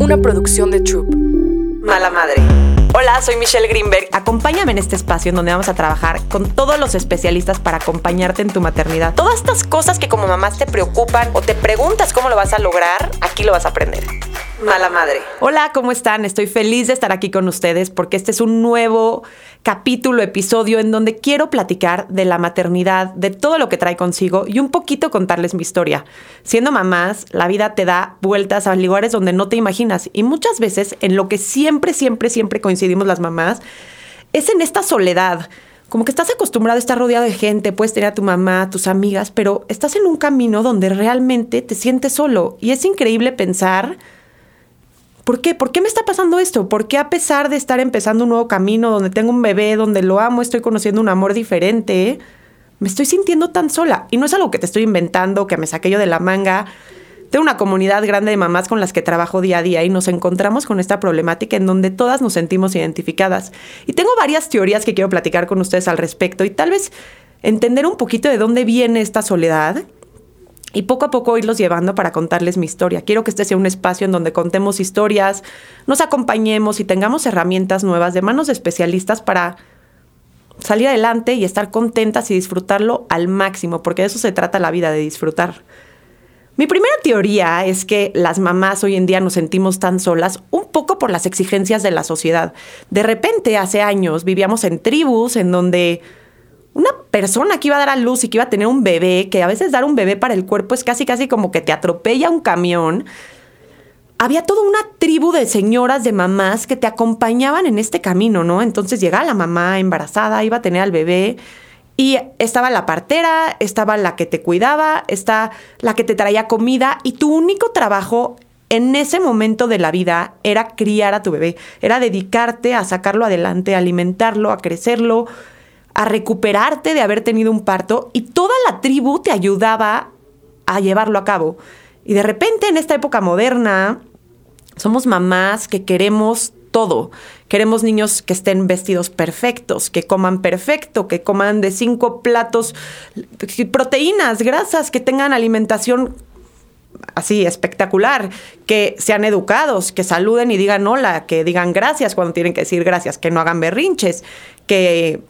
una producción de Troop. Mala madre. Hola, soy Michelle Greenberg. Acompáñame en este espacio en donde vamos a trabajar con todos los especialistas para acompañarte en tu maternidad. Todas estas cosas que como mamás te preocupan o te preguntas cómo lo vas a lograr, aquí lo vas a aprender. Mala madre. Hola, ¿cómo están? Estoy feliz de estar aquí con ustedes porque este es un nuevo capítulo, episodio en donde quiero platicar de la maternidad, de todo lo que trae consigo y un poquito contarles mi historia. Siendo mamás, la vida te da vueltas a lugares donde no te imaginas y muchas veces en lo que siempre, siempre, siempre coincidimos las mamás es en esta soledad. Como que estás acostumbrado a estar rodeado de gente, puedes tener a tu mamá, tus amigas, pero estás en un camino donde realmente te sientes solo. Y es increíble pensar ¿Por qué? ¿Por qué me está pasando esto? ¿Por qué a pesar de estar empezando un nuevo camino donde tengo un bebé, donde lo amo, estoy conociendo un amor diferente, me estoy sintiendo tan sola? Y no es algo que te estoy inventando, que me saqué yo de la manga. Tengo una comunidad grande de mamás con las que trabajo día a día y nos encontramos con esta problemática en donde todas nos sentimos identificadas. Y tengo varias teorías que quiero platicar con ustedes al respecto y tal vez entender un poquito de dónde viene esta soledad y poco a poco irlos llevando para contarles mi historia. Quiero que este sea un espacio en donde contemos historias, nos acompañemos y tengamos herramientas nuevas de manos de especialistas para salir adelante y estar contentas y disfrutarlo al máximo, porque de eso se trata la vida, de disfrutar. Mi primera teoría es que las mamás hoy en día nos sentimos tan solas un poco por las exigencias de la sociedad. De repente, hace años, vivíamos en tribus en donde una persona que iba a dar a luz y que iba a tener un bebé, que a veces dar un bebé para el cuerpo es casi casi como que te atropella un camión. Había toda una tribu de señoras, de mamás que te acompañaban en este camino, ¿no? Entonces llegaba la mamá embarazada, iba a tener al bebé y estaba la partera, estaba la que te cuidaba, está la que te traía comida y tu único trabajo en ese momento de la vida era criar a tu bebé, era dedicarte a sacarlo adelante, a alimentarlo, a crecerlo, a recuperarte de haber tenido un parto y toda la tribu te ayudaba a llevarlo a cabo. Y de repente en esta época moderna somos mamás que queremos todo. Queremos niños que estén vestidos perfectos, que coman perfecto, que coman de cinco platos, proteínas, grasas, que tengan alimentación así espectacular, que sean educados, que saluden y digan hola, que digan gracias cuando tienen que decir gracias, que no hagan berrinches, que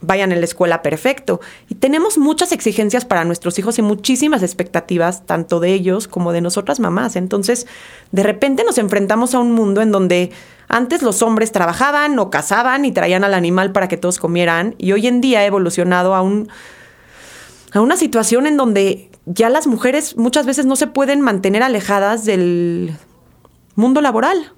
vayan en la escuela perfecto. Y tenemos muchas exigencias para nuestros hijos y muchísimas expectativas, tanto de ellos como de nosotras mamás. Entonces, de repente nos enfrentamos a un mundo en donde antes los hombres trabajaban o cazaban y traían al animal para que todos comieran, y hoy en día ha evolucionado a un a una situación en donde ya las mujeres muchas veces no se pueden mantener alejadas del mundo laboral.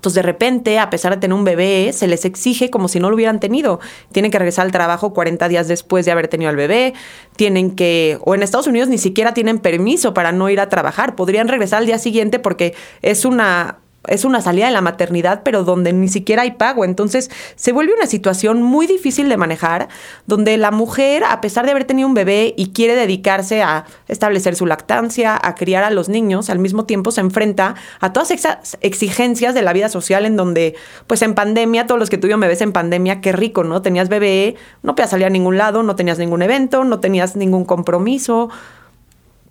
Entonces, de repente, a pesar de tener un bebé, se les exige como si no lo hubieran tenido. Tienen que regresar al trabajo 40 días después de haber tenido al bebé. Tienen que, o en Estados Unidos ni siquiera tienen permiso para no ir a trabajar. Podrían regresar al día siguiente porque es una es una salida de la maternidad, pero donde ni siquiera hay pago. Entonces se vuelve una situación muy difícil de manejar, donde la mujer, a pesar de haber tenido un bebé y quiere dedicarse a establecer su lactancia, a criar a los niños, al mismo tiempo se enfrenta a todas esas exigencias de la vida social en donde, pues en pandemia, todos los que tuvieron bebés en pandemia, qué rico, ¿no? Tenías bebé, no podías salir a ningún lado, no tenías ningún evento, no tenías ningún compromiso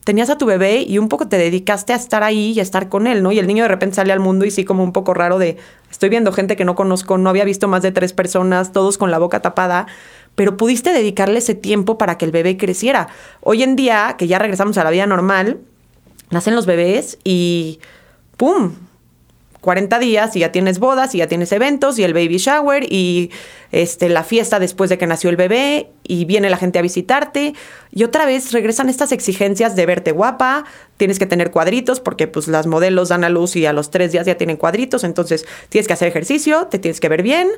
tenías a tu bebé y un poco te dedicaste a estar ahí y a estar con él, ¿no? Y el niño de repente sale al mundo y sí como un poco raro de, estoy viendo gente que no conozco, no había visto más de tres personas, todos con la boca tapada, pero pudiste dedicarle ese tiempo para que el bebé creciera. Hoy en día, que ya regresamos a la vida normal, nacen los bebés y ¡pum! 40 días y ya tienes bodas y ya tienes eventos y el baby shower y este, la fiesta después de que nació el bebé y viene la gente a visitarte. Y otra vez regresan estas exigencias de verte guapa, tienes que tener cuadritos porque pues las modelos dan a luz y a los tres días ya tienen cuadritos, entonces tienes que hacer ejercicio, te tienes que ver bien,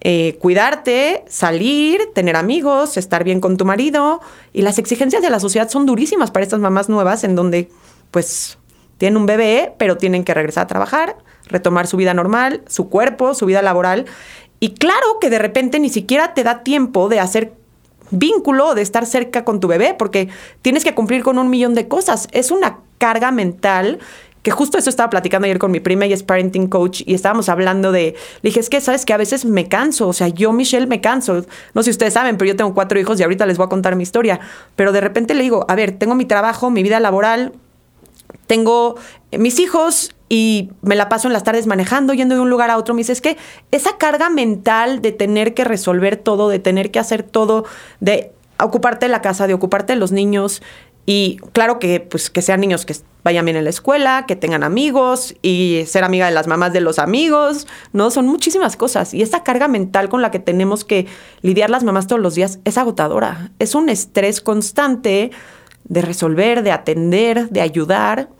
eh, cuidarte, salir, tener amigos, estar bien con tu marido. Y las exigencias de la sociedad son durísimas para estas mamás nuevas en donde pues tienen un bebé pero tienen que regresar a trabajar retomar su vida normal, su cuerpo, su vida laboral. Y claro que de repente ni siquiera te da tiempo de hacer vínculo, de estar cerca con tu bebé, porque tienes que cumplir con un millón de cosas. Es una carga mental que justo eso estaba platicando ayer con mi prima y es parenting coach y estábamos hablando de, le dije, es que sabes que a veces me canso, o sea, yo Michelle me canso, no sé si ustedes saben, pero yo tengo cuatro hijos y ahorita les voy a contar mi historia, pero de repente le digo, a ver, tengo mi trabajo, mi vida laboral, tengo mis hijos y me la paso en las tardes manejando, yendo de un lugar a otro. Me dice, es que esa carga mental de tener que resolver todo, de tener que hacer todo, de ocuparte de la casa, de ocuparte de los niños, y claro que, pues, que sean niños que vayan bien en la escuela, que tengan amigos y ser amiga de las mamás de los amigos, ¿no? Son muchísimas cosas. Y esta carga mental con la que tenemos que lidiar las mamás todos los días es agotadora. Es un estrés constante de resolver, de atender, de ayudar.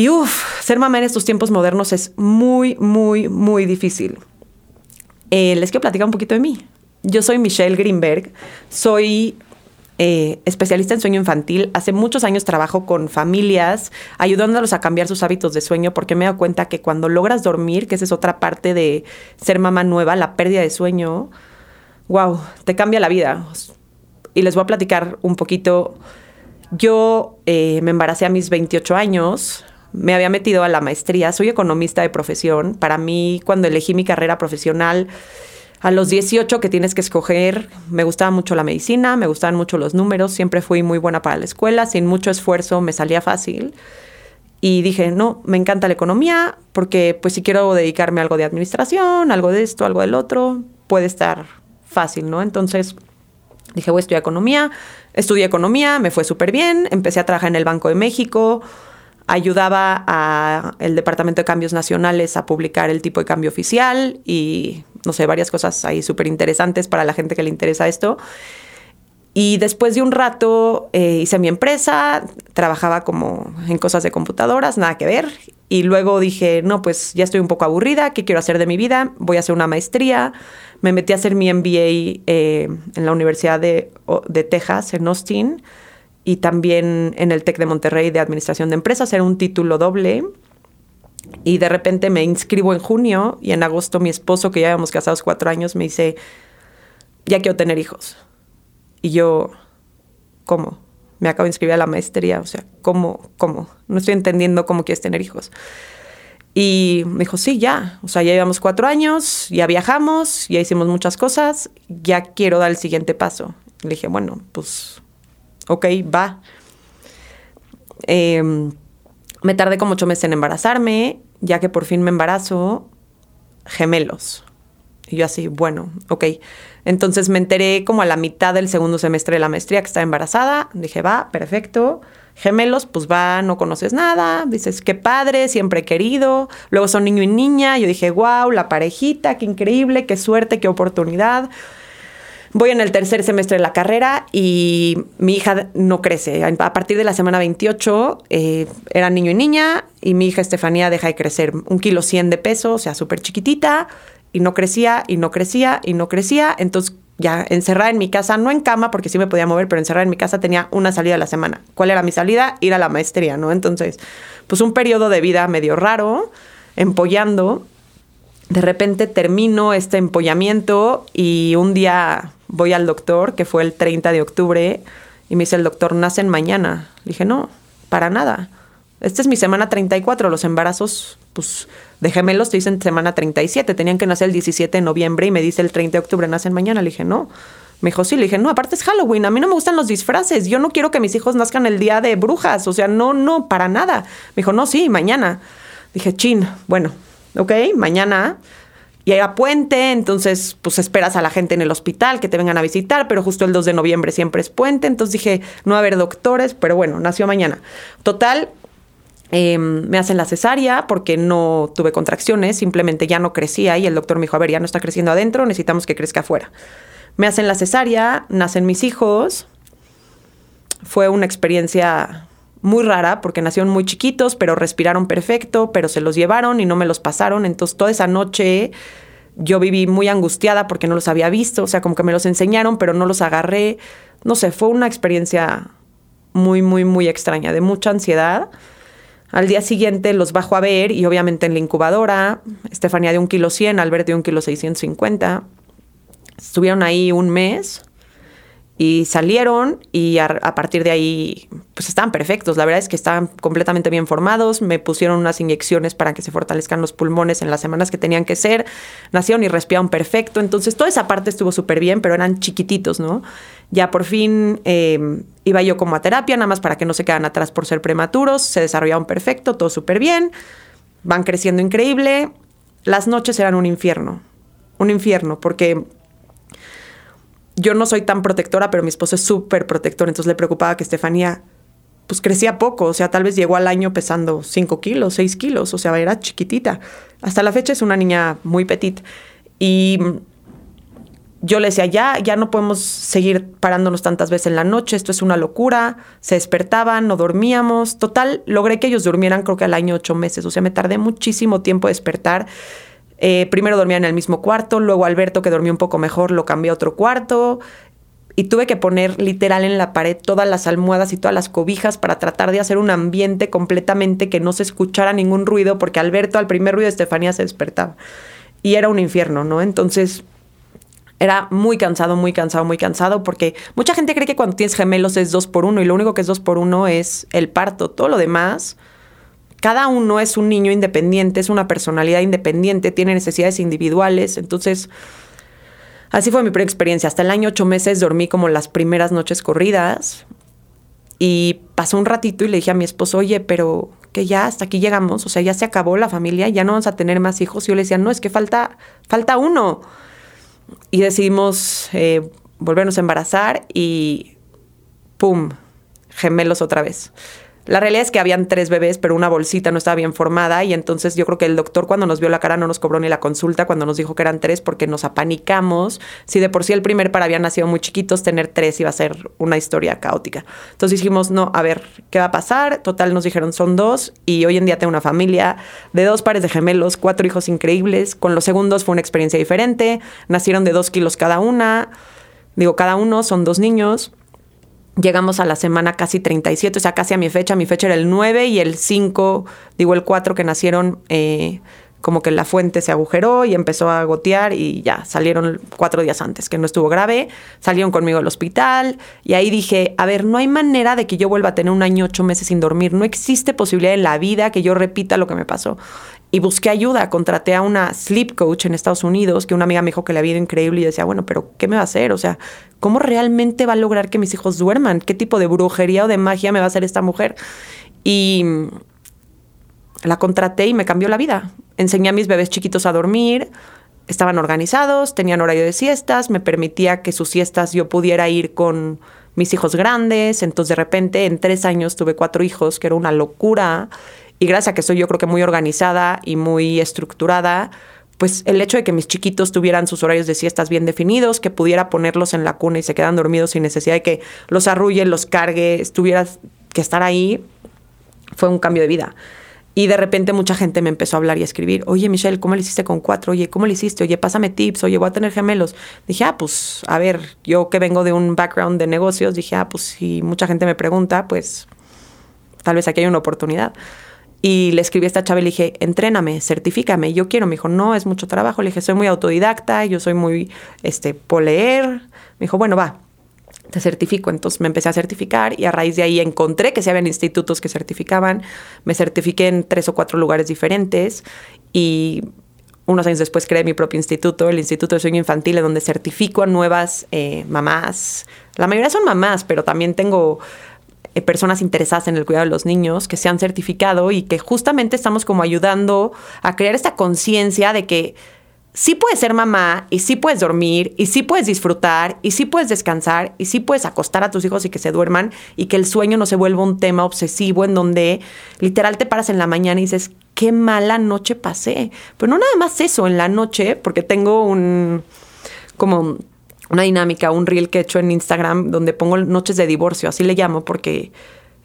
Y uff, ser mamá en estos tiempos modernos es muy, muy, muy difícil. Eh, les quiero platicar un poquito de mí. Yo soy Michelle Greenberg, soy eh, especialista en sueño infantil. Hace muchos años trabajo con familias, ayudándolos a cambiar sus hábitos de sueño, porque me he dado cuenta que cuando logras dormir, que esa es otra parte de ser mamá nueva, la pérdida de sueño, wow, te cambia la vida. Y les voy a platicar un poquito. Yo eh, me embaracé a mis 28 años, me había metido a la maestría, soy economista de profesión. Para mí, cuando elegí mi carrera profesional, a los 18 que tienes que escoger, me gustaba mucho la medicina, me gustaban mucho los números, siempre fui muy buena para la escuela, sin mucho esfuerzo me salía fácil. Y dije, no, me encanta la economía, porque pues si quiero dedicarme a algo de administración, algo de esto, algo del otro, puede estar fácil, ¿no? Entonces dije, voy a estudiar economía, estudié economía, me fue súper bien, empecé a trabajar en el Banco de México, ayudaba al Departamento de Cambios Nacionales a publicar el tipo de cambio oficial y no sé, varias cosas ahí súper interesantes para la gente que le interesa esto. Y después de un rato eh, hice mi empresa, trabajaba como en cosas de computadoras, nada que ver. Y luego dije, no, pues ya estoy un poco aburrida, ¿qué quiero hacer de mi vida? Voy a hacer una maestría. Me metí a hacer mi MBA eh, en la Universidad de, de, Texas, en Austin, y también en el TEC de Monterrey de Administración de Empresas. Era un título doble. Y de repente me inscribo en junio y en agosto mi esposo, que ya habíamos casados cuatro años, me dice, ya quiero tener hijos. Y yo, ¿cómo? Me acabo de inscribir a la maestría, o sea, ¿cómo? ¿Cómo? No estoy entendiendo cómo quieres tener hijos. Y me dijo, sí, ya, o sea, ya llevamos cuatro años, ya viajamos, ya hicimos muchas cosas, ya quiero dar el siguiente paso. Le dije, bueno, pues, ok, va. Eh, me tardé como ocho meses en embarazarme, ya que por fin me embarazo, gemelos. Y yo así, bueno, ok. Entonces me enteré como a la mitad del segundo semestre de la maestría que estaba embarazada. Dije, va, perfecto. Gemelos, pues va, no conoces nada. Dices, qué padre, siempre he querido. Luego son niño y niña. Yo dije, wow, la parejita, qué increíble, qué suerte, qué oportunidad. Voy en el tercer semestre de la carrera y mi hija no crece. A partir de la semana 28 eh, era niño y niña y mi hija Estefanía deja de crecer un kilo 100 de peso, o sea, súper chiquitita y no crecía y no crecía y no crecía. Entonces ya encerrada en mi casa, no en cama porque sí me podía mover, pero encerrada en mi casa tenía una salida a la semana. ¿Cuál era mi salida? Ir a la maestría, ¿no? Entonces, pues un periodo de vida medio raro, empollando. De repente termino este empollamiento y un día voy al doctor, que fue el 30 de octubre, y me dice el doctor, nacen mañana. Le dije, no, para nada. Esta es mi semana 34, los embarazos, pues, de gemelos te dicen semana 37, tenían que nacer el 17 de noviembre y me dice el 30 de octubre, nacen mañana. Le dije, no. Me dijo, sí, le dije, no, aparte es Halloween, a mí no me gustan los disfraces, yo no quiero que mis hijos nazcan el día de brujas, o sea, no, no, para nada. Me dijo, no, sí, mañana. Dije, chin, bueno, ok, mañana y era puente, entonces pues esperas a la gente en el hospital que te vengan a visitar, pero justo el 2 de noviembre siempre es puente, entonces dije, no va a haber doctores, pero bueno, nació mañana. Total, em, me hacen la cesárea porque no tuve contracciones, simplemente ya no crecía y el doctor me dijo, a ver, ya no está creciendo adentro, necesitamos que crezca afuera. Me hacen la cesárea, nacen mis hijos, fue una experiencia muy rara porque nacieron muy chiquitos, pero respiraron perfecto, pero se los llevaron y no me los pasaron. Entonces toda esa noche yo viví muy angustiada porque no los había visto, o sea, como que me los enseñaron, pero no los agarré. No sé, fue una experiencia muy, muy, muy extraña, de mucha ansiedad. Al día siguiente los bajo a ver y obviamente en la incubadora, Estefanía de un kilo 100, Albert de un kilo 650. Estuvieron ahí un mes y salieron y a, partir de ahí pues estaban perfectos. La verdad es que estaban completamente bien formados. Me pusieron unas inyecciones para que se fortalezcan los pulmones en las semanas que tenían que ser. Nacieron y respiraron perfecto. Entonces toda esa parte estuvo súper bien, pero eran chiquititos, ¿no? Ya por fin em, iba yo como a terapia, nada más para que no se quedan atrás por ser prematuros. Se desarrollaron perfecto, todo súper bien. Van creciendo increíble. Las noches eran un infierno. Un infierno, porque yo no soy tan protectora, pero mi esposo es súper protector, entonces le preocupaba que Estefanía pues crecía poco, o sea, tal vez llegó al año pesando 5 kilos, 6 kilos, o sea, era chiquitita. Hasta la fecha es una niña muy petit. Y yo le decía, ya, ya no podemos seguir parándonos tantas veces en la noche, esto es una locura. Se despertaban, no dormíamos. Total, logré que ellos durmieran creo que al año ocho meses, o sea, me tardé muchísimo tiempo de despertar. Eh, primero dormía en el mismo cuarto, luego Alberto, que dormía un poco mejor, lo cambié a otro cuarto. Y tuve que poner literal en la pared todas las almohadas y todas las cobijas para tratar de hacer un ambiente completamente que no se escuchara ningún ruido, porque Alberto al primer ruido de Estefanía se despertaba. Y era un infierno, ¿no? Entonces era muy cansado, muy cansado, muy cansado, porque mucha gente cree que cuando tienes gemelos es dos por uno y lo único que es dos por uno es el parto. Todo lo demás cada uno es un niño independiente, es una personalidad independiente, tiene necesidades individuales. Entonces, así fue mi primera experiencia. Hasta el año ocho meses dormí como las primeras noches corridas. Y pasó un ratito y le dije a mi esposo, oye, pero que ya hasta aquí llegamos, o sea, ya se acabó la familia, ya no vamos a tener más hijos. Y yo le decía, no, es que falta, falta uno. Y decidimos eh, volvernos a embarazar y ¡pum! Gemelos otra vez. La realidad es que habían tres bebés, pero una bolsita no estaba bien formada y entonces yo creo que el doctor cuando nos vio la cara no nos cobró ni la consulta cuando nos dijo que eran tres porque nos apanicamos. Si de por sí el primer par había nacido muy chiquitos, tener tres iba a ser una historia caótica. Entonces dijimos, no, a ver, ¿qué va a pasar? Total nos dijeron son dos y hoy en día tengo una familia de dos pares de gemelos, cuatro hijos increíbles. Con los segundos fue una experiencia diferente. Nacieron de dos kilos cada una. Digo, cada uno son dos niños. Llegamos a la semana casi 37, o sea, casi a mi fecha. Mi fecha era el 9 y el 5, digo el 4 que nacieron, eh, como que la fuente se agujeró y empezó a gotear y ya, salieron cuatro días antes, que no estuvo grave. Salieron conmigo al hospital y ahí dije, a ver, no hay manera de que yo vuelva a tener un año, ocho meses sin dormir. No existe posibilidad en la vida que yo repita lo que me pasó y busqué ayuda. Contraté a una sleep coach en Estados Unidos, que una amiga me dijo que le había ido increíble y decía, bueno, pero ¿qué me va a hacer? O sea, ¿cómo realmente va a lograr que mis hijos duerman? ¿Qué tipo de brujería o de magia me va a hacer esta mujer? Y la contraté y me cambió la vida. Enseñé a mis bebés chiquitos a dormir, estaban organizados, tenían horario de siestas, me permitía que sus siestas yo pudiera ir con mis hijos grandes, entonces de repente en tres años tuve cuatro hijos, que era una locura y gracias a que soy yo creo que muy organizada y muy estructurada, pues el hecho de que mis chiquitos tuvieran sus horarios de siestas bien definidos, que pudiera ponerlos en la cuna y se quedan dormidos sin necesidad de que los arrulle, los cargue, estuviera que estar ahí, fue un cambio de vida. Y de repente mucha gente me empezó a hablar y a escribir, oye Michelle, ¿cómo le hiciste con cuatro? Oye, ¿cómo le hiciste? Oye, pásame tips, oye, voy a tener gemelos. Dije, ah, pues, a ver, yo que vengo de un background de negocios, dije, ah, pues si mucha gente me pregunta, pues tal vez aquí hay una oportunidad. Y le escribí a esta chava y le dije, entréname, certifícame. Yo quiero. Me dijo, no, es mucho trabajo. Le dije, soy muy autodidacta, yo soy muy, este, por leer. Me dijo, bueno, va, te certifico. Entonces me empecé a certificar y a raíz de ahí encontré que se habían institutos que certificaban. Me certifiqué en tres o cuatro lugares diferentes y unos años después creé mi propio instituto, el Instituto de Sueño Infantil, en donde certifico a nuevas eh, mamás. La mayoría son mamás, pero también tengo personas interesadas en el cuidado de los niños que se han certificado y que justamente estamos como ayudando a crear esta conciencia de que sí puedes ser mamá y sí puedes dormir y sí puedes disfrutar y sí puedes descansar y sí puedes acostar a tus hijos y que se duerman y que el sueño no se vuelva un tema obsesivo en donde literal te paras en la mañana y dices, qué mala noche pasé. Pero no nada más eso, en la noche, porque tengo un como una dinámica, un reel que he hecho en Instagram donde pongo noches de divorcio, así le llamo, porque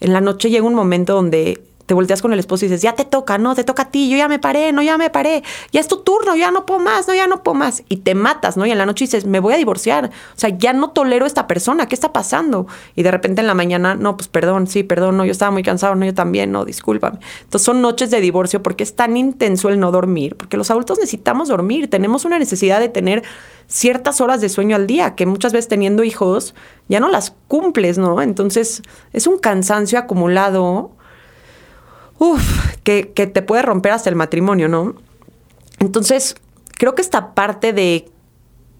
en la noche llega un momento donde te volteas con el esposo y dices, ya te toca, no, te toca a ti, yo ya me paré, no, ya me paré, ya es tu turno, ya no puedo más, no, ya no puedo más. Y te matas, ¿no? Y en la noche dices, me voy a divorciar. O sea, ya no tolero a esta persona, ¿qué está pasando? Y de repente en la mañana, no, pues perdón, sí, perdón, no, yo estaba muy cansado, no, yo también, no, discúlpame. Entonces son noches de divorcio porque es tan intenso el no dormir, porque los adultos necesitamos dormir, tenemos una necesidad de tener ciertas horas de sueño al día, que muchas veces teniendo hijos ya no las cumples, ¿no? Entonces es un cansancio acumulado uf, que, te puede romper hasta el matrimonio, ¿no? Entonces, creo que esta parte de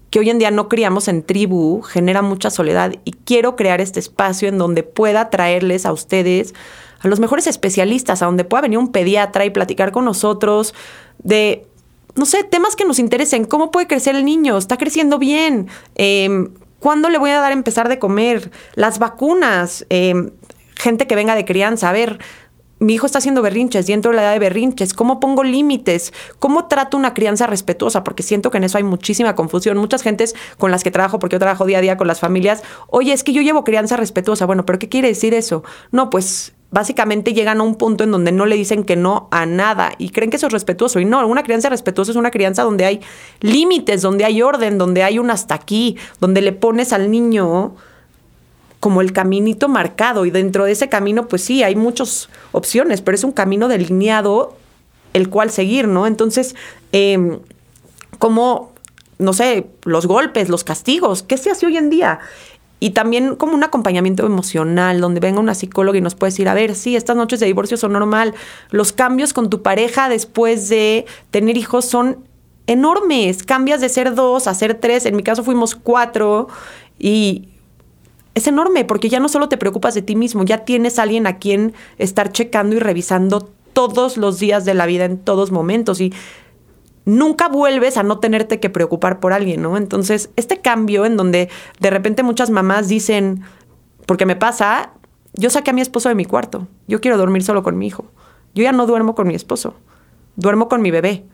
que hoy en día no criamos en tribu genera mucha soledad y quiero crear este espacio en donde pueda traerles a ustedes a los mejores especialistas, a donde pueda venir un pediatra y platicar con nosotros de, no sé, temas que nos interesen, cómo puede crecer el niño, está creciendo bien, eh, cuándo le voy a dar a empezar de comer, las vacunas, eh, gente que venga de crianza, a ver, mi hijo está haciendo berrinches y entro en la edad de berrinches, ¿cómo pongo límites? ¿Cómo trato una crianza respetuosa? Porque siento que en eso hay muchísima confusión. Muchas gentes con las que trabajo, porque yo trabajo día a día con las familias, oye, es que yo llevo crianza respetuosa. Bueno, pero ¿qué quiere decir eso? No, pues básicamente llegan a un punto en donde no le dicen que no a nada y creen que eso es respetuoso. Y no, una crianza respetuosa es una crianza donde hay límites, donde hay orden, donde hay un hasta aquí, donde le pones al niño como el caminito marcado y dentro de ese camino pues sí, hay muchas opciones, pero es un camino delineado el cual seguir, ¿no? Entonces, em, como, no sé, los golpes, los castigos, ¿qué se hace hoy en día? Y también como un acompañamiento emocional, donde venga una psicóloga y nos puede decir, a ver, sí, estas noches de divorcio son normal, los cambios con tu pareja después de tener hijos son enormes, cambias de ser dos a ser tres, en mi caso fuimos cuatro, y es enorme porque ya no solo te preocupas de ti mismo, ya tienes a alguien a quien estar checando y revisando todos los días de la vida en todos momentos y nunca vuelves a no tenerte que preocupar por alguien, ¿no? Entonces, este cambio en donde de repente muchas mamás dicen, porque me pasa, yo saqué a mi esposo de mi cuarto, yo quiero dormir solo con mi hijo, yo ya no duermo con mi esposo, duermo con mi bebé.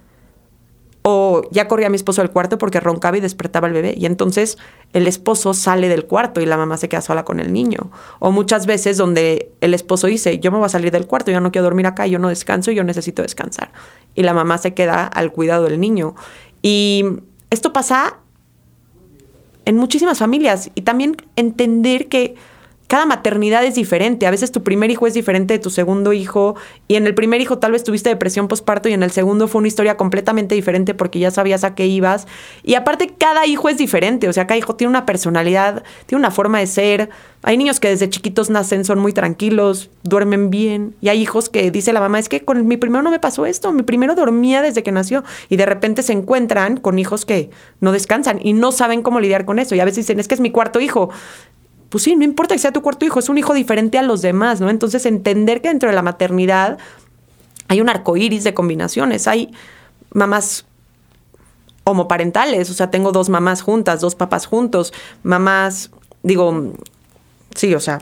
O ya corría mi esposo del cuarto porque roncaba y despertaba el bebé. Y entonces el esposo sale del cuarto y la mamá se queda sola con el niño. O muchas veces donde el esposo dice, yo me voy a salir del cuarto, yo no quiero dormir acá, yo no descanso, yo necesito descansar. Y la mamá se queda al cuidado del niño. Y esto pasa en muchísimas familias. Y también entender que cada maternidad es diferente. A veces tu primer hijo es diferente de tu segundo hijo y en el primer hijo tal vez tuviste depresión postparto y en el segundo fue una historia completamente diferente porque ya sabías a qué ibas. Y aparte cada hijo es diferente, o sea, cada hijo tiene una personalidad, tiene una forma de ser. Hay niños que desde chiquitos nacen, son muy tranquilos, duermen bien. Y hay hijos que dice la mamá, es que con mi primero no me pasó esto, mi primero dormía desde que nació. Y de repente se encuentran con hijos que no descansan y no saben cómo lidiar con eso. Y a veces dicen, es que es mi cuarto hijo pues sí, no importa que sea tu cuarto hijo, es un hijo diferente a los demás, ¿no? Entonces, entender que dentro de la maternidad hay un arco iris de combinaciones. Hay mamás homoparentales, o sea, tengo dos mamás juntas, dos papás juntos, mamás, digo, sí, o sea,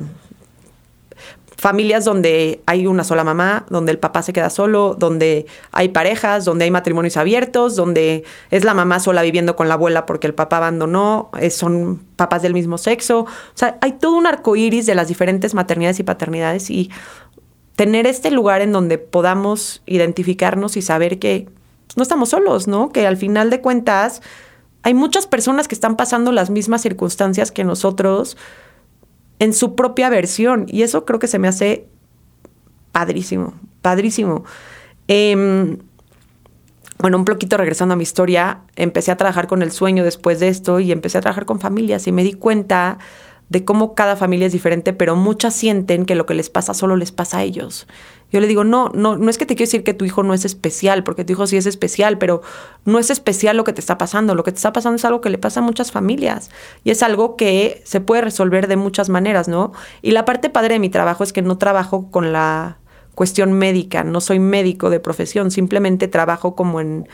familias donde hay una sola mamá, donde el papá se queda solo, donde hay parejas, donde hay matrimonios abiertos, donde es la mamá sola viviendo con la abuela porque el papá abandonó, son papás del mismo sexo. O sea, hay todo un arco iris de las diferentes maternidades y paternidades y tener este lugar en donde podamos identificarnos y saber que no estamos solos, ¿no? Que al final de cuentas hay muchas personas que están pasando las mismas circunstancias que nosotros en su propia versión. Y eso creo que se me hace padrísimo, padrísimo. Em, bueno, un poquito regresando a mi historia, empecé a trabajar con el sueño después de esto y empecé a trabajar con familias y me di cuenta de cómo cada familia es diferente, pero muchas sienten que lo que les pasa solo les pasa a ellos. Yo le digo, no, no, no es que te quiero decir que tu hijo no es especial, porque tu hijo sí es especial, pero no es especial lo que te está pasando. Lo que te está pasando es algo que le pasa a muchas familias y es algo que se puede resolver de muchas maneras, ¿no? Y la parte padre de mi trabajo es que no trabajo con la cuestión médica, no soy médico de profesión, simplemente trabajo como en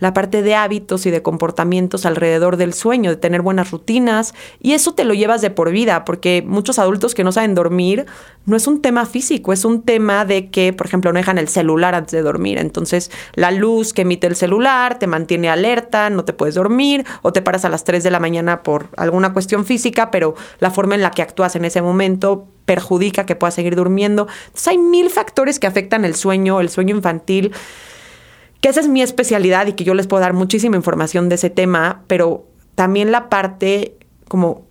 la parte de hábitos y de comportamientos alrededor del sueño, de tener buenas rutinas, y eso te lo llevas de por vida, porque muchos adultos que no saben dormir, no es un tema físico, es un tema de que, por ejemplo, no dejan el celular antes de dormir, entonces la luz que emite el celular te mantiene alerta, no te puedes dormir, o te paras a las 3 de la mañana por alguna cuestión física, pero la forma en la que actúas en ese momento perjudica que pueda seguir durmiendo. Entonces hay mil factores que afectan el sueño, el sueño infantil, que esa es mi especialidad y que yo les puedo dar muchísima información de ese tema, pero también la parte como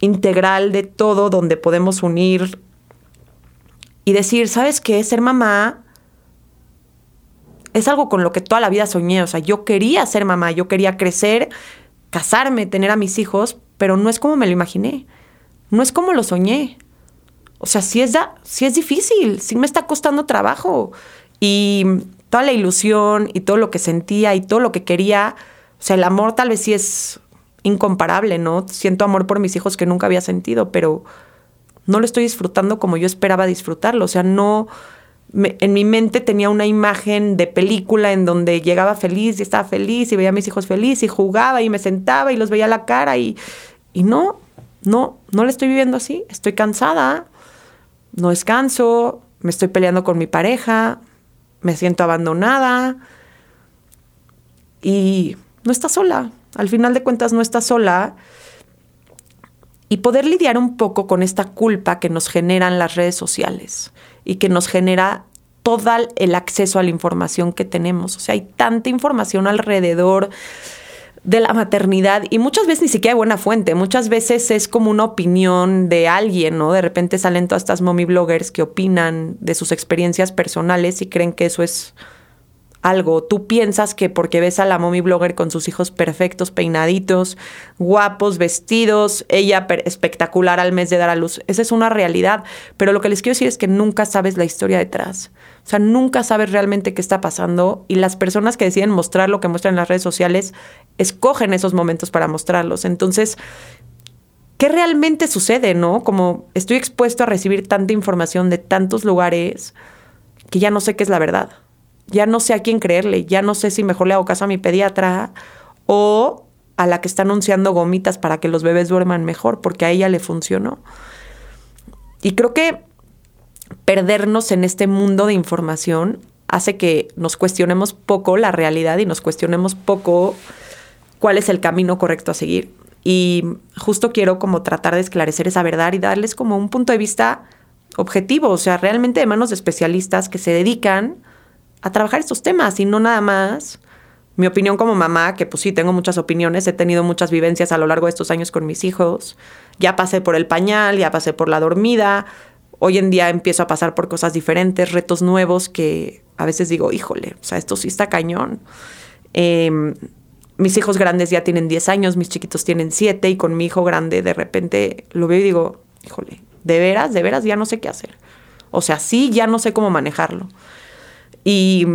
integral de todo donde podemos unir y decir, ¿sabes qué? Ser mamá es algo con lo que toda la vida soñé. O sea, yo quería ser mamá, yo quería crecer, casarme, tener a mis hijos, pero no es como me lo imaginé. No es como lo soñé. O sea, sí es, da, es difícil, sí me está costando trabajo. Y toda la ilusión y todo lo que sentía y todo lo que quería, o sea, el amor tal vez sí es incomparable, ¿no? Siento amor por mis hijos que nunca había sentido, pero no lo estoy disfrutando como yo esperaba disfrutarlo. O sea, no, en mi mente tenía una imagen de película en donde llegaba feliz y estaba feliz y veía a mis hijos feliz y jugaba y me sentaba y los veía a la cara y, y no, no, no le estoy viviendo así. Estoy cansada, no descanso, me estoy peleando con mi pareja, me siento abandonada y no está sola. Al final de cuentas no está sola. Y poder lidiar un poco con esta culpa que nos generan las redes sociales y que nos genera todo el acceso a la información que tenemos. O sea, hay tanta información alrededor de la maternidad y muchas veces ni siquiera hay buena fuente, muchas veces es como una opinión de alguien, ¿no? De repente salen todas estas mommy bloggers que opinan de sus experiencias personales y creen que eso es algo. Tú piensas que porque ves a la mommy blogger con sus hijos perfectos, peinaditos, guapos, vestidos, ella espectacular al mes de dar a luz. Esa es una realidad. Pero lo que les quiero decir es que nunca sabes la historia detrás. O sea, nunca sabes realmente qué está pasando y las personas que deciden mostrar lo que muestran en las redes sociales escogen esos momentos para mostrarlos. Entonces, ¿qué realmente sucede, no? Como estoy expuesto a recibir tanta información de tantos lugares que ya no sé qué es la verdad ya no sé a quién creerle, ya no sé si mejor le hago caso a mi pediatra o a la que está anunciando gomitas para que los bebés duerman mejor, porque a ella le funcionó. Y creo que perdernos en este mundo de información hace que nos cuestionemos poco la realidad y nos cuestionemos poco cuál es el camino correcto a seguir. Y justo quiero como tratar de esclarecer esa verdad y darles como un punto de vista objetivo, o sea, realmente de manos de especialistas que se dedican a trabajar estos temas y no nada más mi opinión como mamá, que pues sí, tengo muchas opiniones, he tenido muchas vivencias a lo largo de estos años con mis hijos, ya pasé por el pañal, ya pasé por la dormida, hoy en día empiezo a pasar por cosas diferentes, retos nuevos que a veces digo, híjole, o sea, esto sí está cañón. Em, mis hijos grandes ya tienen 10 años, mis chiquitos tienen 7 y con mi hijo grande de repente lo veo y digo, híjole, de veras, de veras ya no sé qué hacer. O sea, sí, ya no sé cómo manejarlo. Y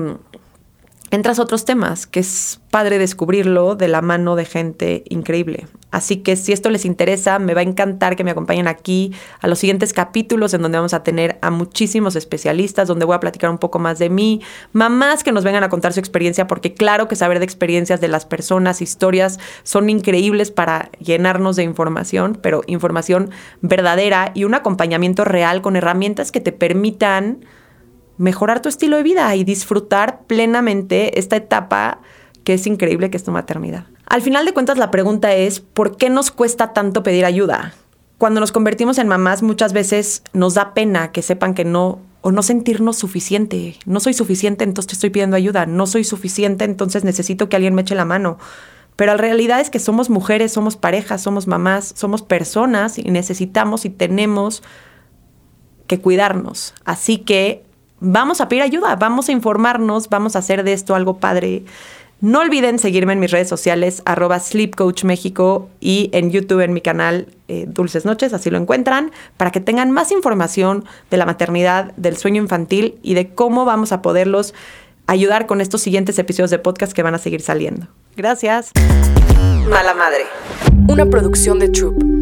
entras a otros temas, que es padre descubrirlo de la mano de gente increíble. Así que si esto les interesa, me va a encantar que me acompañen aquí a los siguientes capítulos en donde vamos a tener a muchísimos especialistas, donde voy a platicar un poco más de mí, mamás que nos vengan a contar su experiencia, porque claro que saber de experiencias de las personas, historias, son increíbles para llenarnos de información, pero información verdadera y un acompañamiento real con herramientas que te permitan mejorar tu estilo de vida y disfrutar plenamente esta etapa que es increíble que es tu maternidad. Al final de cuentas la pregunta es, ¿por qué nos cuesta tanto pedir ayuda? Cuando nos convertimos en mamás muchas veces nos da pena que sepan que no o no sentirnos suficiente. No soy suficiente, entonces te estoy pidiendo ayuda. No soy suficiente, entonces necesito que alguien me eche la mano. Pero la realidad es que somos mujeres, somos parejas, somos mamás, somos personas y necesitamos y tenemos que cuidarnos. Así que vamos a pedir ayuda, vamos a informarnos, vamos a hacer de esto algo padre. No olviden seguirme en mis redes sociales, arroba México y en YouTube en mi canal eh, Dulces Noches, así lo encuentran, para que tengan más información de la maternidad, del sueño infantil y de cómo vamos a poderlos ayudar con estos siguientes episodios de podcast que van a seguir saliendo. Gracias. Mala Madre. Una producción de Troop.